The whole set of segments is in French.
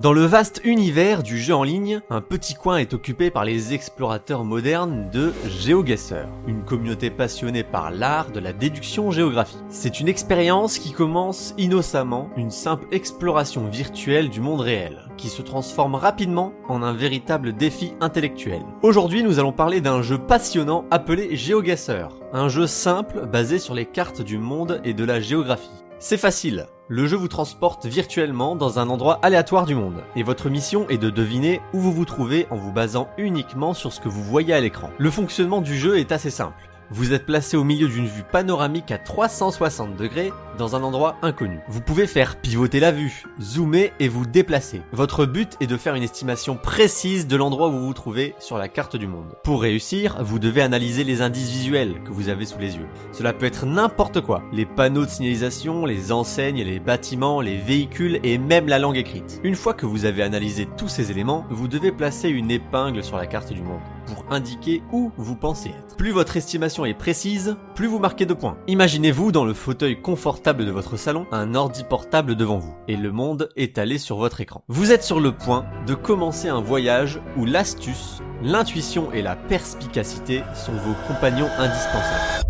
Dans le vaste univers du jeu en ligne, un petit coin est occupé par les explorateurs modernes de GeoGuessr, une communauté passionnée par l'art de la déduction géographique. C'est une expérience qui commence innocemment, une simple exploration virtuelle du monde réel, qui se transforme rapidement en un véritable défi intellectuel. Aujourd'hui, nous allons parler d'un jeu passionnant appelé GeoGuessr, un jeu simple basé sur les cartes du monde et de la géographie. C'est facile, le jeu vous transporte virtuellement dans un endroit aléatoire du monde, et votre mission est de deviner où vous vous trouvez en vous basant uniquement sur ce que vous voyez à l'écran. Le fonctionnement du jeu est assez simple. Vous êtes placé au milieu d'une vue panoramique à 360 degrés dans un endroit inconnu. Vous pouvez faire pivoter la vue, zoomer et vous déplacer. Votre but est de faire une estimation précise de l'endroit où vous vous trouvez sur la carte du monde. Pour réussir, vous devez analyser les indices visuels que vous avez sous les yeux. Cela peut être n'importe quoi. Les panneaux de signalisation, les enseignes, les bâtiments, les véhicules et même la langue écrite. Une fois que vous avez analysé tous ces éléments, vous devez placer une épingle sur la carte du monde pour indiquer où vous pensez être. Plus votre estimation est précise, plus vous marquez de points. Imaginez-vous dans le fauteuil confortable de votre salon, un ordi portable devant vous, et le monde étalé sur votre écran. Vous êtes sur le point de commencer un voyage où l'astuce, l'intuition et la perspicacité sont vos compagnons indispensables.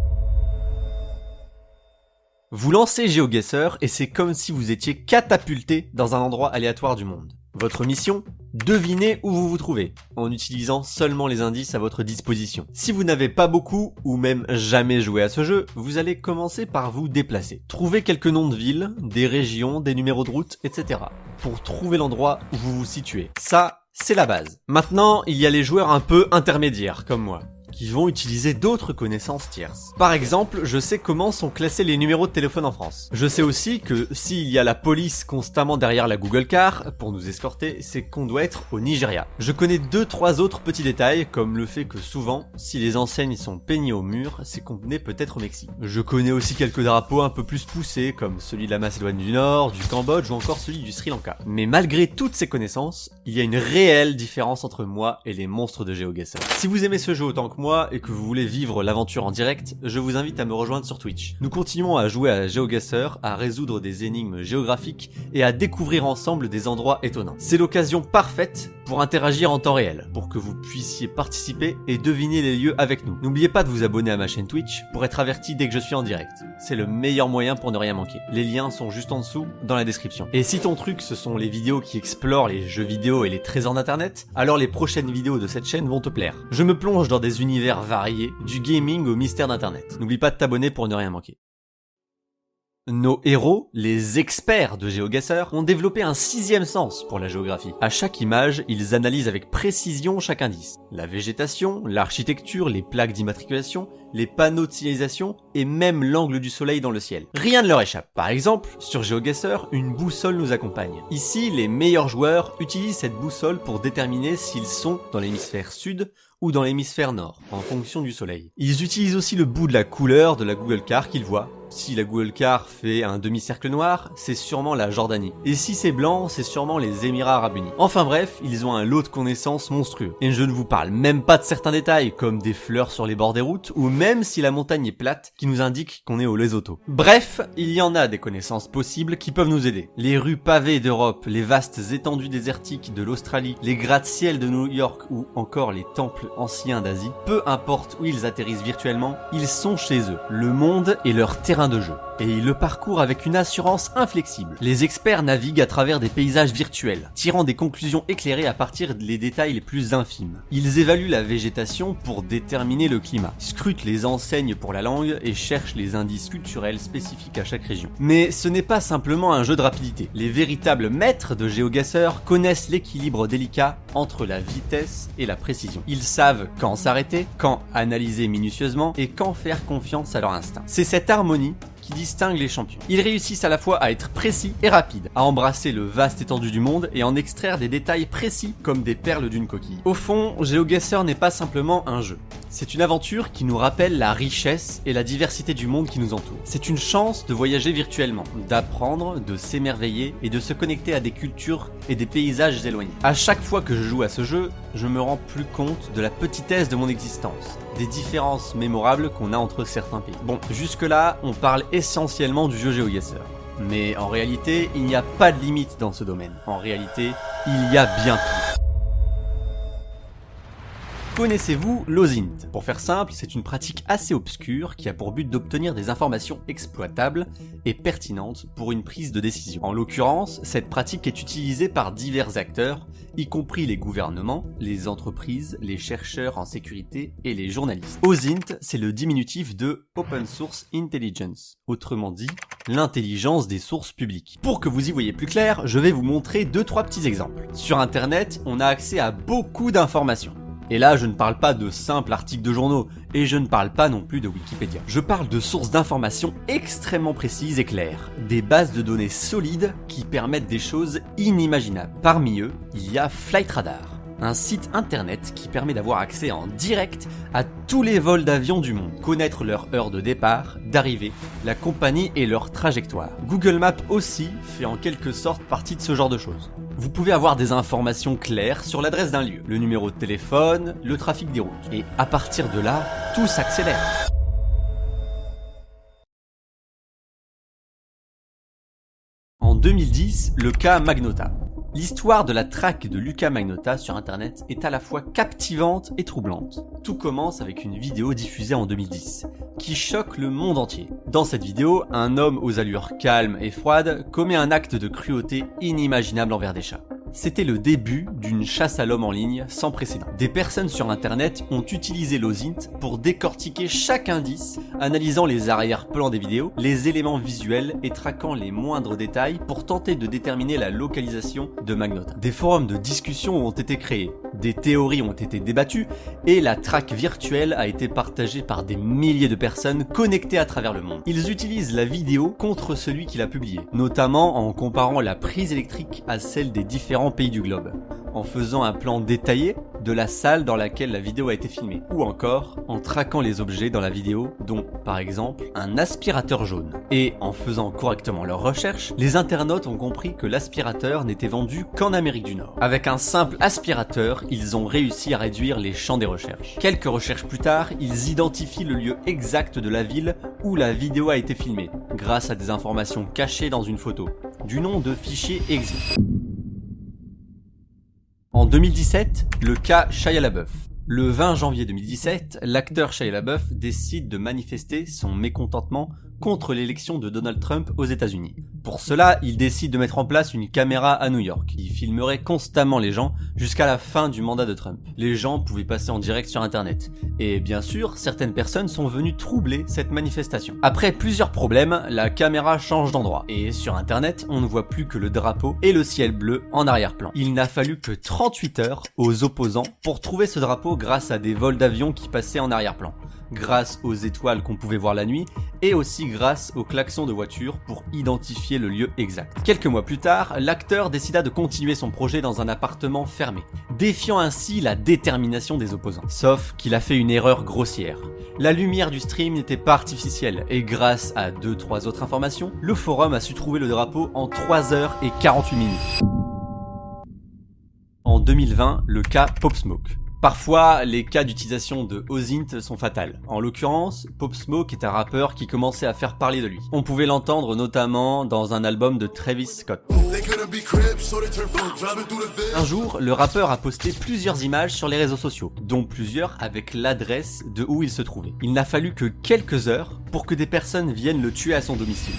Vous lancez GeoGuessr et c'est comme si vous étiez catapulté dans un endroit aléatoire du monde. Votre mission Devinez où vous vous trouvez, en utilisant seulement les indices à votre disposition. Si vous n'avez pas beaucoup, ou même jamais joué à ce jeu, vous allez commencer par vous déplacer. Trouvez quelques noms de villes, des régions, des numéros de route, etc. pour trouver l'endroit où vous vous situez. Ça, c'est la base. Maintenant, il y a les joueurs un peu intermédiaires, comme moi qui vont utiliser d'autres connaissances tierces. Par exemple, je sais comment sont classés les numéros de téléphone en France. Je sais aussi que s'il y a la police constamment derrière la Google Car pour nous escorter, c'est qu'on doit être au Nigeria. Je connais deux trois autres petits détails comme le fait que souvent, si les enseignes sont peignées au mur, c'est qu'on est peut-être au Mexique. Je connais aussi quelques drapeaux un peu plus poussés comme celui de la Macédoine du Nord, du Cambodge ou encore celui du Sri Lanka. Mais malgré toutes ces connaissances, il y a une réelle différence entre moi et les monstres de GeoGuessr. Si vous aimez ce jeu autant que moi, et que vous voulez vivre l'aventure en direct, je vous invite à me rejoindre sur Twitch. Nous continuons à jouer à GeoGuessr, à résoudre des énigmes géographiques et à découvrir ensemble des endroits étonnants. C'est l'occasion parfaite pour interagir en temps réel, pour que vous puissiez participer et deviner les lieux avec nous. N'oubliez pas de vous abonner à ma chaîne Twitch pour être averti dès que je suis en direct. C'est le meilleur moyen pour ne rien manquer. Les liens sont juste en dessous dans la description. Et si ton truc ce sont les vidéos qui explorent les jeux vidéo et les trésors d'internet, alors les prochaines vidéos de cette chaîne vont te plaire. Je me plonge dans des univers variés, du gaming au mystère d'Internet. N'oublie pas de t'abonner pour ne rien manquer. Nos héros, les experts de GeoGuessr, ont développé un sixième sens pour la géographie. À chaque image, ils analysent avec précision chaque indice. La végétation, l'architecture, les plaques d'immatriculation, les panneaux de signalisation et même l'angle du soleil dans le ciel. Rien ne leur échappe. Par exemple, sur GeoGuessr, une boussole nous accompagne. Ici, les meilleurs joueurs utilisent cette boussole pour déterminer s'ils sont dans l'hémisphère sud ou dans l'hémisphère nord, en fonction du soleil. Ils utilisent aussi le bout de la couleur de la Google Car qu'ils voient si la Google Car fait un demi-cercle noir, c'est sûrement la Jordanie. Et si c'est blanc, c'est sûrement les Émirats Arabes Unis. Enfin bref, ils ont un lot de connaissances monstrueux. Et je ne vous parle même pas de certains détails, comme des fleurs sur les bords des routes, ou même si la montagne est plate, qui nous indique qu'on est au Lesotho. Bref, il y en a des connaissances possibles qui peuvent nous aider. Les rues pavées d'Europe, les vastes étendues désertiques de l'Australie, les gratte-ciel de New York ou encore les temples anciens d'Asie, peu importe où ils atterrissent virtuellement, ils sont chez eux. Le monde est leur terrain de jeu. Et ils le parcourent avec une assurance inflexible. Les experts naviguent à travers des paysages virtuels, tirant des conclusions éclairées à partir des détails les plus infimes. Ils évaluent la végétation pour déterminer le climat, scrutent les enseignes pour la langue et cherchent les indices culturels spécifiques à chaque région. Mais ce n'est pas simplement un jeu de rapidité. Les véritables maîtres de GeoGuessr connaissent l'équilibre délicat entre la vitesse et la précision. Ils savent quand s'arrêter, quand analyser minutieusement et quand faire confiance à leur instinct. C'est cette harmonie qui distingue les champions. Ils réussissent à la fois à être précis et rapides, à embrasser le vaste étendue du monde et en extraire des détails précis comme des perles d'une coquille. Au fond, GeoGuessr n'est pas simplement un jeu. C'est une aventure qui nous rappelle la richesse et la diversité du monde qui nous entoure. C'est une chance de voyager virtuellement, d'apprendre, de s'émerveiller et de se connecter à des cultures et des paysages éloignés. À chaque fois que je joue à ce jeu, je me rends plus compte de la petitesse de mon existence, des différences mémorables qu'on a entre certains pays. Bon, jusque là, on parle essentiellement du jeu GeoGuessr. Mais en réalité, il n'y a pas de limite dans ce domaine. En réalité, il y a bien pire. Connaissez-vous l'OSINT? Pour faire simple, c'est une pratique assez obscure qui a pour but d'obtenir des informations exploitables et pertinentes pour une prise de décision. En l'occurrence, cette pratique est utilisée par divers acteurs, y compris les gouvernements, les entreprises, les chercheurs en sécurité et les journalistes. OSINT, c'est le diminutif de Open Source Intelligence, autrement dit, l'intelligence des sources publiques. Pour que vous y voyez plus clair, je vais vous montrer deux trois petits exemples. Sur internet, on a accès à beaucoup d'informations. Et là, je ne parle pas de simples articles de journaux, et je ne parle pas non plus de Wikipédia. Je parle de sources d'informations extrêmement précises et claires, des bases de données solides qui permettent des choses inimaginables. Parmi eux, il y a Flight Radar un site internet qui permet d'avoir accès en direct à tous les vols d'avion du monde, connaître leur heure de départ, d'arrivée, la compagnie et leur trajectoire. Google Maps aussi fait en quelque sorte partie de ce genre de choses. Vous pouvez avoir des informations claires sur l'adresse d'un lieu, le numéro de téléphone, le trafic des routes. Et à partir de là, tout s'accélère. En 2010, le cas Magnota. L'histoire de la traque de Luca Magnota sur internet est à la fois captivante et troublante. Tout commence avec une vidéo diffusée en 2010, qui choque le monde entier. Dans cette vidéo, un homme aux allures calmes et froides commet un acte de cruauté inimaginable envers des chats. C'était le début d'une chasse à l'homme en ligne sans précédent. Des personnes sur internet ont utilisé l'OSINT pour décortiquer chaque indice, analysant les arrière-plans des vidéos, les éléments visuels et traquant les moindres détails pour tenter de déterminer la localisation de Magnota. Des forums de discussion ont été créés, des théories ont été débattues et la traque virtuelle a été partagée par des milliers de personnes connectées à travers le monde. Ils utilisent la vidéo contre celui qui l'a publiée, notamment en comparant la prise électrique à celle des différents pays du globe en faisant un plan détaillé de la salle dans laquelle la vidéo a été filmée, ou encore en traquant les objets dans la vidéo, dont par exemple un aspirateur jaune. Et en faisant correctement leurs recherches, les internautes ont compris que l'aspirateur n'était vendu qu'en Amérique du Nord. Avec un simple aspirateur, ils ont réussi à réduire les champs des recherches. Quelques recherches plus tard, ils identifient le lieu exact de la ville où la vidéo a été filmée, grâce à des informations cachées dans une photo, du nom de fichier exit. En 2017, le cas Shia LaBeouf. Le 20 janvier 2017, l'acteur Shia LaBeouf décide de manifester son mécontentement contre l'élection de Donald Trump aux États-Unis. Pour cela, il décide de mettre en place une caméra à New York qui filmerait constamment les gens jusqu'à la fin du mandat de Trump. Les gens pouvaient passer en direct sur internet. Et bien sûr, certaines personnes sont venues troubler cette manifestation. Après plusieurs problèmes, la caméra change d'endroit. Et sur internet, on ne voit plus que le drapeau et le ciel bleu en arrière-plan. Il n'a fallu que 38 heures aux opposants pour trouver ce drapeau grâce à des vols d'avions qui passaient en arrière-plan grâce aux étoiles qu'on pouvait voir la nuit, et aussi grâce aux klaxons de voiture pour identifier le lieu exact. Quelques mois plus tard, l'acteur décida de continuer son projet dans un appartement fermé, défiant ainsi la détermination des opposants. Sauf qu'il a fait une erreur grossière. La lumière du stream n'était pas artificielle, et grâce à 2-3 autres informations, le forum a su trouver le drapeau en 3 heures et 48 minutes. En 2020, le cas Pop Smoke. Parfois, les cas d'utilisation de OSINT sont fatals. En l'occurrence, Pop Smoke est un rappeur qui commençait à faire parler de lui. On pouvait l'entendre notamment dans un album de Travis Scott. Un jour, le rappeur a posté plusieurs images sur les réseaux sociaux, dont plusieurs avec l'adresse de où il se trouvait. Il n'a fallu que quelques heures pour que des personnes viennent le tuer à son domicile.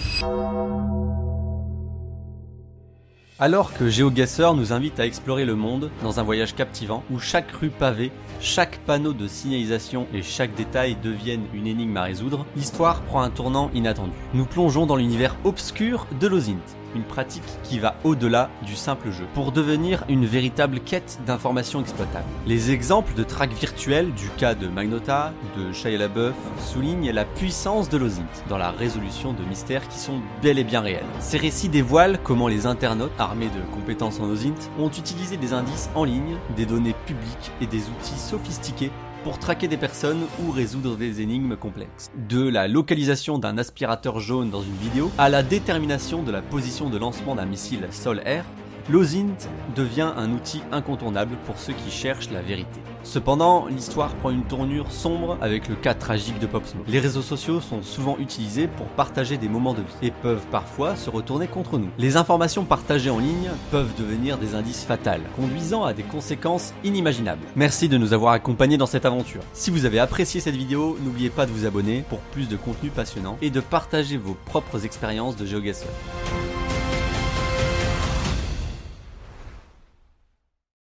Alors que GeoGuessr nous invite à explorer le monde dans un voyage captivant où chaque rue pavée, chaque panneau de signalisation et chaque détail deviennent une énigme à résoudre, l'histoire prend un tournant inattendu. Nous plongeons dans l'univers obscur de Lozint, une pratique qui va au-delà du simple jeu, pour devenir une véritable quête d'informations exploitables. Les exemples de track virtuels du cas de Magnota, de Shia LaBeouf, soulignent la puissance de l'OSINT dans la résolution de mystères qui sont bel et bien réels. Ces récits dévoilent comment les internautes, armés de compétences en OSINT, ont utilisé des indices en ligne, des données publiques et des outils sophistiqués pour traquer des personnes ou résoudre des énigmes complexes. De la localisation d'un aspirateur jaune dans une vidéo à la détermination de la position de lancement d'un missile sol-air, l'OSINT devient un outil incontournable pour ceux qui cherchent la vérité. Cependant, l'histoire prend une tournure sombre avec le cas tragique de Pop. Les réseaux sociaux sont souvent utilisés pour partager des moments de vie et peuvent parfois se retourner contre nous. Les informations partagées en ligne peuvent devenir des indices fatals, conduisant à des conséquences inimaginables. Merci de nous avoir accompagnés dans cette aventure. Si vous avez apprécié cette vidéo, n'oubliez pas de vous abonner pour plus de contenu passionnant et de partager vos propres expériences de GeoGuessr.